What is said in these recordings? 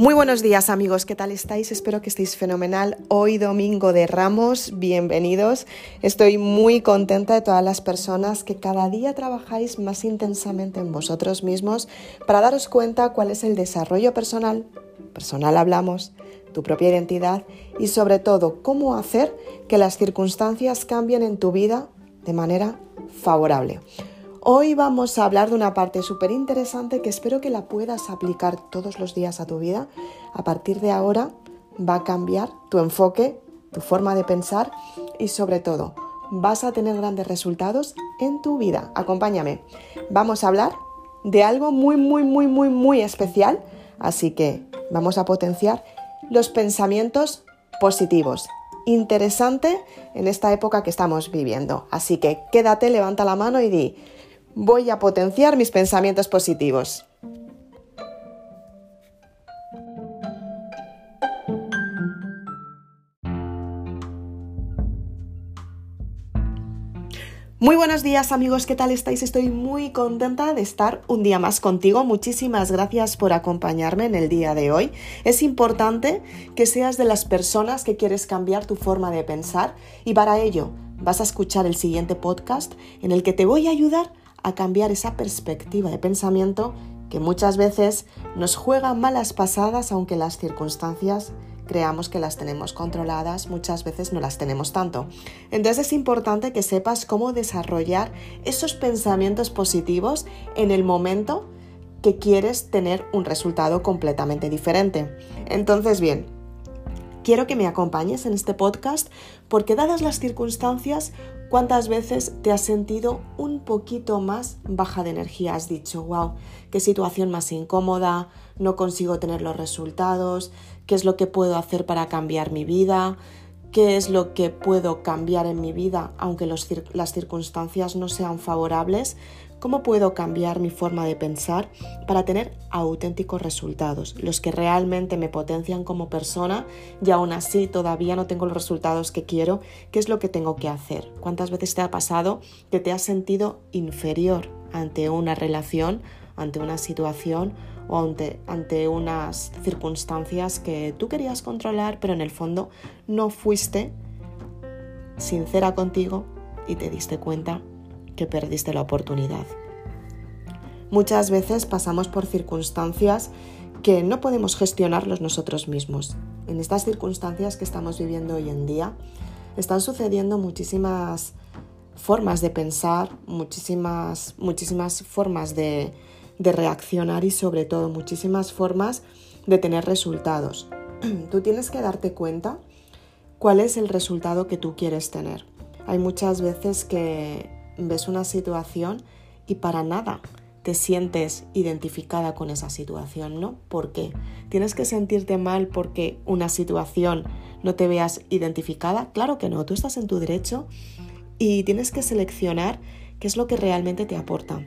Muy buenos días amigos, ¿qué tal estáis? Espero que estéis fenomenal. Hoy domingo de Ramos, bienvenidos. Estoy muy contenta de todas las personas que cada día trabajáis más intensamente en vosotros mismos para daros cuenta cuál es el desarrollo personal, personal hablamos, tu propia identidad y sobre todo cómo hacer que las circunstancias cambien en tu vida de manera favorable. Hoy vamos a hablar de una parte súper interesante que espero que la puedas aplicar todos los días a tu vida. A partir de ahora va a cambiar tu enfoque, tu forma de pensar y sobre todo vas a tener grandes resultados en tu vida. Acompáñame. Vamos a hablar de algo muy, muy, muy, muy, muy especial. Así que vamos a potenciar los pensamientos positivos. Interesante en esta época que estamos viviendo. Así que quédate, levanta la mano y di, voy a potenciar mis pensamientos positivos. Muy buenos días amigos, ¿qué tal estáis? Estoy muy contenta de estar un día más contigo. Muchísimas gracias por acompañarme en el día de hoy. Es importante que seas de las personas que quieres cambiar tu forma de pensar y para ello vas a escuchar el siguiente podcast en el que te voy a ayudar a cambiar esa perspectiva de pensamiento que muchas veces nos juega malas pasadas aunque las circunstancias creamos que las tenemos controladas, muchas veces no las tenemos tanto. Entonces es importante que sepas cómo desarrollar esos pensamientos positivos en el momento que quieres tener un resultado completamente diferente. Entonces, bien, quiero que me acompañes en este podcast porque dadas las circunstancias, ¿cuántas veces te has sentido un poquito más baja de energía? Has dicho, wow, qué situación más incómoda, no consigo tener los resultados, qué es lo que puedo hacer para cambiar mi vida, qué es lo que puedo cambiar en mi vida aunque las circunstancias no sean favorables, ¿Cómo puedo cambiar mi forma de pensar para tener auténticos resultados, los que realmente me potencian como persona y aún así todavía no tengo los resultados que quiero? ¿Qué es lo que tengo que hacer? ¿Cuántas veces te ha pasado que te has sentido inferior ante una relación, ante una situación o ante, ante unas circunstancias que tú querías controlar, pero en el fondo no fuiste sincera contigo y te diste cuenta que perdiste la oportunidad. Muchas veces pasamos por circunstancias que no podemos gestionarlos nosotros mismos. En estas circunstancias que estamos viviendo hoy en día, están sucediendo muchísimas formas de pensar, muchísimas, muchísimas formas de, de reaccionar y sobre todo muchísimas formas de tener resultados. Tú tienes que darte cuenta cuál es el resultado que tú quieres tener. Hay muchas veces que ves una situación y para nada te sientes identificada con esa situación, ¿no? ¿Por qué? ¿Tienes que sentirte mal porque una situación no te veas identificada? Claro que no, tú estás en tu derecho y tienes que seleccionar qué es lo que realmente te aporta.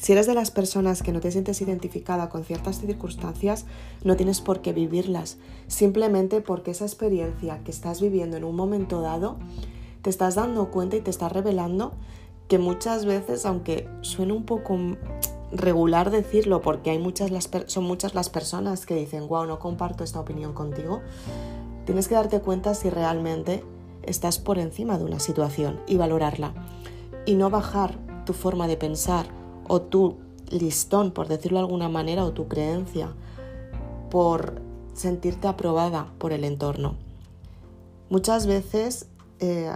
Si eres de las personas que no te sientes identificada con ciertas circunstancias, no tienes por qué vivirlas, simplemente porque esa experiencia que estás viviendo en un momento dado te estás dando cuenta y te estás revelando que muchas veces, aunque suene un poco regular decirlo, porque hay muchas son muchas las personas que dicen, wow, no comparto esta opinión contigo, tienes que darte cuenta si realmente estás por encima de una situación y valorarla. Y no bajar tu forma de pensar o tu listón, por decirlo de alguna manera, o tu creencia por sentirte aprobada por el entorno. Muchas veces eh,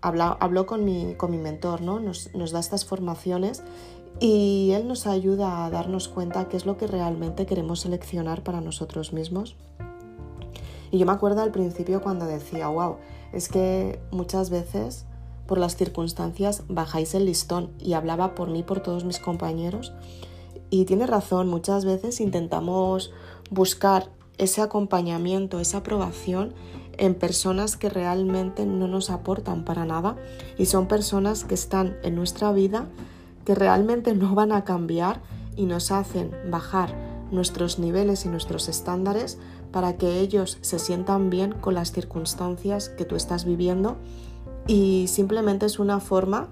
habló, con, mi, con mi mentor, ¿no? Nos, nos, da estas formaciones y él nos ayuda a darnos cuenta qué es lo que realmente queremos seleccionar para nosotros mismos. Y yo me acuerdo al principio cuando decía, wow, es que muchas veces por las circunstancias bajáis el listón y hablaba por mí, por todos mis compañeros. Y tiene razón, muchas veces intentamos buscar ese acompañamiento, esa aprobación en personas que realmente no nos aportan para nada y son personas que están en nuestra vida que realmente no van a cambiar y nos hacen bajar nuestros niveles y nuestros estándares para que ellos se sientan bien con las circunstancias que tú estás viviendo y simplemente es una forma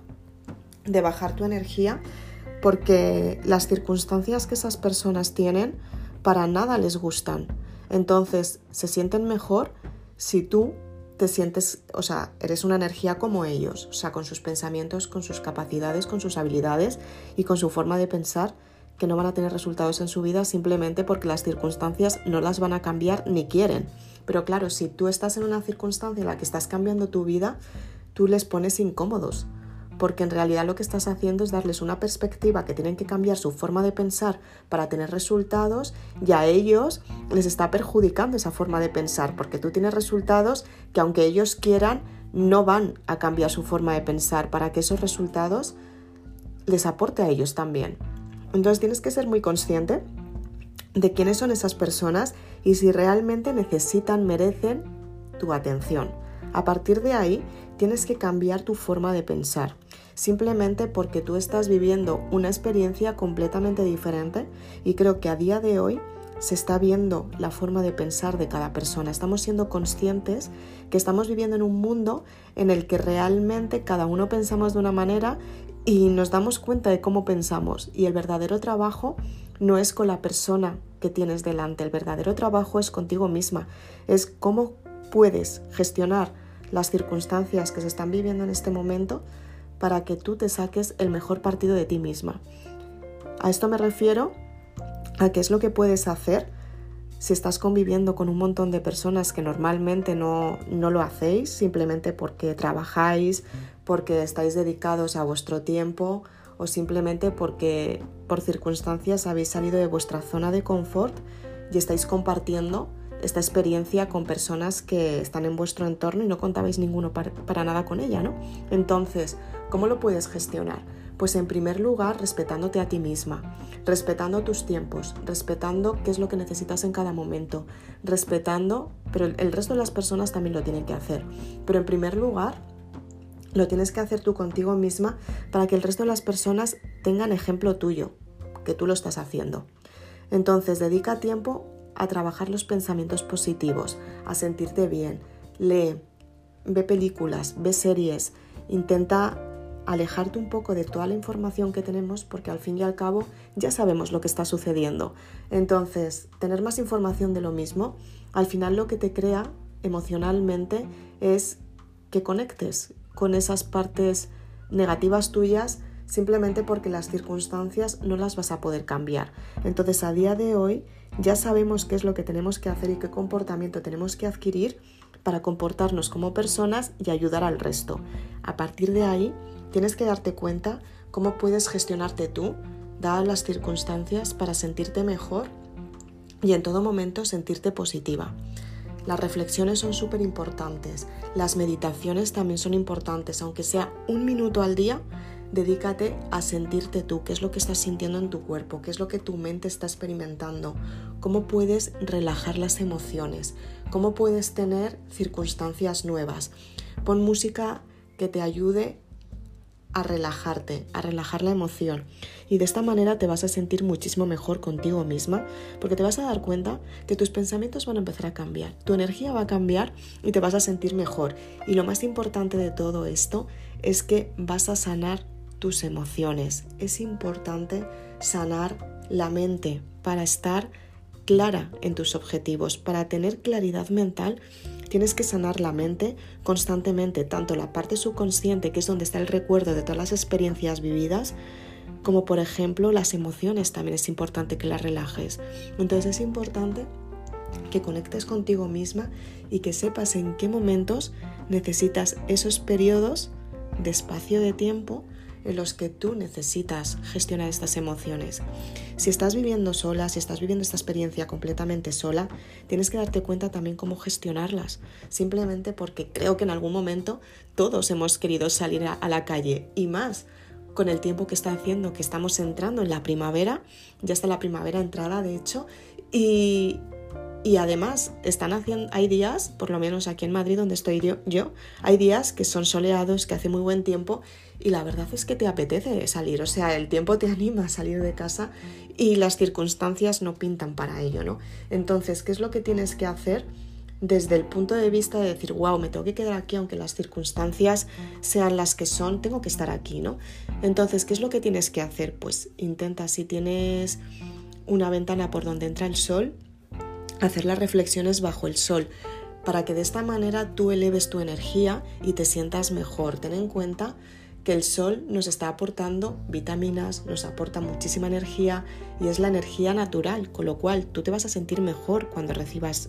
de bajar tu energía porque las circunstancias que esas personas tienen para nada les gustan. Entonces se sienten mejor si tú te sientes, o sea, eres una energía como ellos, o sea, con sus pensamientos, con sus capacidades, con sus habilidades y con su forma de pensar que no van a tener resultados en su vida simplemente porque las circunstancias no las van a cambiar ni quieren. Pero claro, si tú estás en una circunstancia en la que estás cambiando tu vida, tú les pones incómodos, porque en realidad lo que estás haciendo es darles una perspectiva que tienen que cambiar su forma de pensar para tener resultados y a ellos les está perjudicando esa forma de pensar, porque tú tienes resultados que aunque ellos quieran, no van a cambiar su forma de pensar para que esos resultados les aporte a ellos también. Entonces tienes que ser muy consciente de quiénes son esas personas y si realmente necesitan, merecen tu atención. A partir de ahí tienes que cambiar tu forma de pensar, simplemente porque tú estás viviendo una experiencia completamente diferente y creo que a día de hoy se está viendo la forma de pensar de cada persona. Estamos siendo conscientes que estamos viviendo en un mundo en el que realmente cada uno pensamos de una manera y nos damos cuenta de cómo pensamos y el verdadero trabajo no es con la persona que tienes delante, el verdadero trabajo es contigo misma, es cómo puedes gestionar las circunstancias que se están viviendo en este momento para que tú te saques el mejor partido de ti misma. A esto me refiero a qué es lo que puedes hacer si estás conviviendo con un montón de personas que normalmente no, no lo hacéis, simplemente porque trabajáis, porque estáis dedicados a vuestro tiempo o simplemente porque por circunstancias habéis salido de vuestra zona de confort y estáis compartiendo esta experiencia con personas que están en vuestro entorno y no contabais ninguno para, nada con ella, ¿no? Entonces, ¿cómo lo puedes gestionar? Pues en primer lugar, respetándote a ti misma, respetando tus tiempos, respetando qué es lo que necesitas en cada momento, respetando, pero el resto de las personas también lo tienen que hacer. Pero en primer lugar, lo tienes que hacer tú contigo misma para que el resto de las personas tengan ejemplo tuyo, que tú lo estás haciendo. Entonces, dedica tiempo a trabajar los pensamientos positivos, a sentirte bien. Lee, ve películas, ve series, intenta alejarte un poco de toda la información que tenemos porque al fin y al cabo ya sabemos lo que está sucediendo. Entonces, tener más información de lo mismo, al final lo que te crea emocionalmente es que conectes, con esas partes negativas tuyas simplemente porque las circunstancias no las vas a poder cambiar. Entonces a día de hoy ya sabemos qué es lo que tenemos que hacer y qué comportamiento tenemos que adquirir para comportarnos como personas y ayudar al resto. A partir de ahí tienes que darte cuenta cómo puedes gestionarte tú, dadas las circunstancias, para sentirte mejor y en todo momento sentirte positiva. Las reflexiones son súper importantes, las meditaciones también son importantes, aunque sea un minuto al día, dedícate a sentirte tú, qué es lo que estás sintiendo en tu cuerpo, qué es lo que tu mente está experimentando, cómo puedes relajar las emociones, cómo puedes tener circunstancias nuevas. Pon música que te ayude a relajarte, a relajar la emoción. Y de esta manera te vas a sentir muchísimo mejor contigo misma, porque te vas a dar cuenta que tus pensamientos van a empezar a cambiar, tu energía va a cambiar y te vas a sentir mejor. Y lo más importante de todo esto es que vas a sanar tus emociones. Es importante sanar la mente para estar clara en tus objetivos, para tener claridad mental Tienes que sanar la mente constantemente, tanto la parte subconsciente, que es donde está el recuerdo de todas las experiencias vividas, como por ejemplo las emociones también es importante que las relajes. Entonces es importante que conectes contigo misma y que sepas en qué momentos necesitas esos periodos de espacio de tiempo en los que tú necesitas gestionar estas emociones. Si estás viviendo sola, si estás viviendo esta experiencia completamente sola, tienes que darte cuenta también cómo gestionarlas. Simplemente porque creo que en algún momento todos hemos querido salir a la calle y más con el tiempo que está haciendo, que estamos entrando en la primavera, ya está la primavera entrada de hecho, y, y además, están haciendo, hay días, por lo menos aquí en Madrid donde estoy yo, hay días que son soleados, que hace muy buen tiempo y la verdad es que te apetece salir, o sea, el tiempo te anima a salir de casa y las circunstancias no pintan para ello, ¿no? Entonces, ¿qué es lo que tienes que hacer? Desde el punto de vista de decir, wow, me tengo que quedar aquí aunque las circunstancias sean las que son, tengo que estar aquí, ¿no? Entonces, ¿qué es lo que tienes que hacer? Pues intenta, si tienes una ventana por donde entra el sol, hacer las reflexiones bajo el sol, para que de esta manera tú eleves tu energía y te sientas mejor. Ten en cuenta que el sol nos está aportando vitaminas, nos aporta muchísima energía y es la energía natural, con lo cual tú te vas a sentir mejor cuando recibas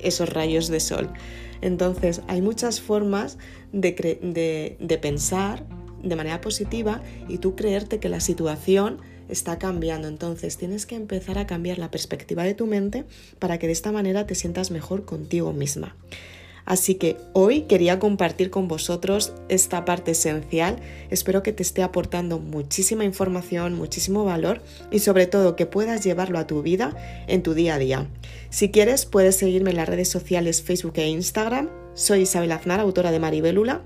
esos rayos de sol. Entonces hay muchas formas de, de pensar de manera positiva y tú creerte que la situación está cambiando. Entonces tienes que empezar a cambiar la perspectiva de tu mente para que de esta manera te sientas mejor contigo misma. Así que hoy quería compartir con vosotros esta parte esencial. Espero que te esté aportando muchísima información, muchísimo valor y sobre todo que puedas llevarlo a tu vida en tu día a día. Si quieres puedes seguirme en las redes sociales Facebook e Instagram. Soy Isabel Aznar, autora de Maribelula.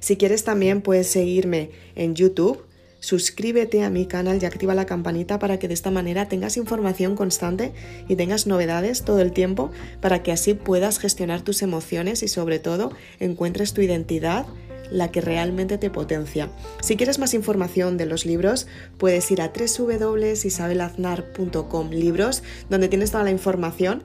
Si quieres también puedes seguirme en YouTube suscríbete a mi canal y activa la campanita para que de esta manera tengas información constante y tengas novedades todo el tiempo para que así puedas gestionar tus emociones y sobre todo encuentres tu identidad la que realmente te potencia. Si quieres más información de los libros, puedes ir a www.isabelaznar.com libros, donde tienes toda la información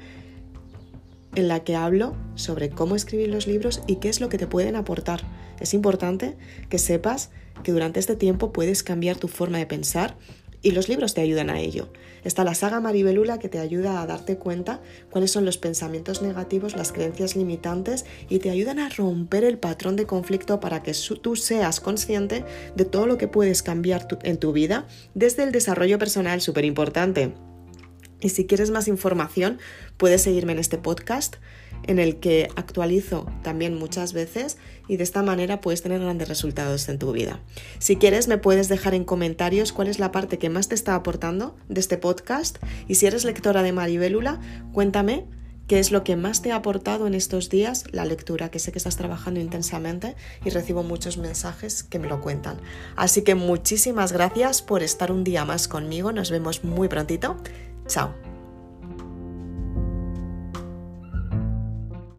en la que hablo sobre cómo escribir los libros y qué es lo que te pueden aportar. Es importante que sepas que durante este tiempo puedes cambiar tu forma de pensar y los libros te ayudan a ello. Está la saga Maribelula que te ayuda a darte cuenta cuáles son los pensamientos negativos, las creencias limitantes y te ayudan a romper el patrón de conflicto para que tú seas consciente de todo lo que puedes cambiar en tu vida desde el desarrollo personal, súper importante. Y si quieres más información, puedes seguirme en este podcast en el que actualizo también muchas veces y de esta manera puedes tener grandes resultados en tu vida. Si quieres me puedes dejar en comentarios cuál es la parte que más te está aportando de este podcast y si eres lectora de Maribélula, cuéntame qué es lo que más te ha aportado en estos días la lectura, que sé que estás trabajando intensamente y recibo muchos mensajes que me lo cuentan. Así que muchísimas gracias por estar un día más conmigo, nos vemos muy prontito. Chao.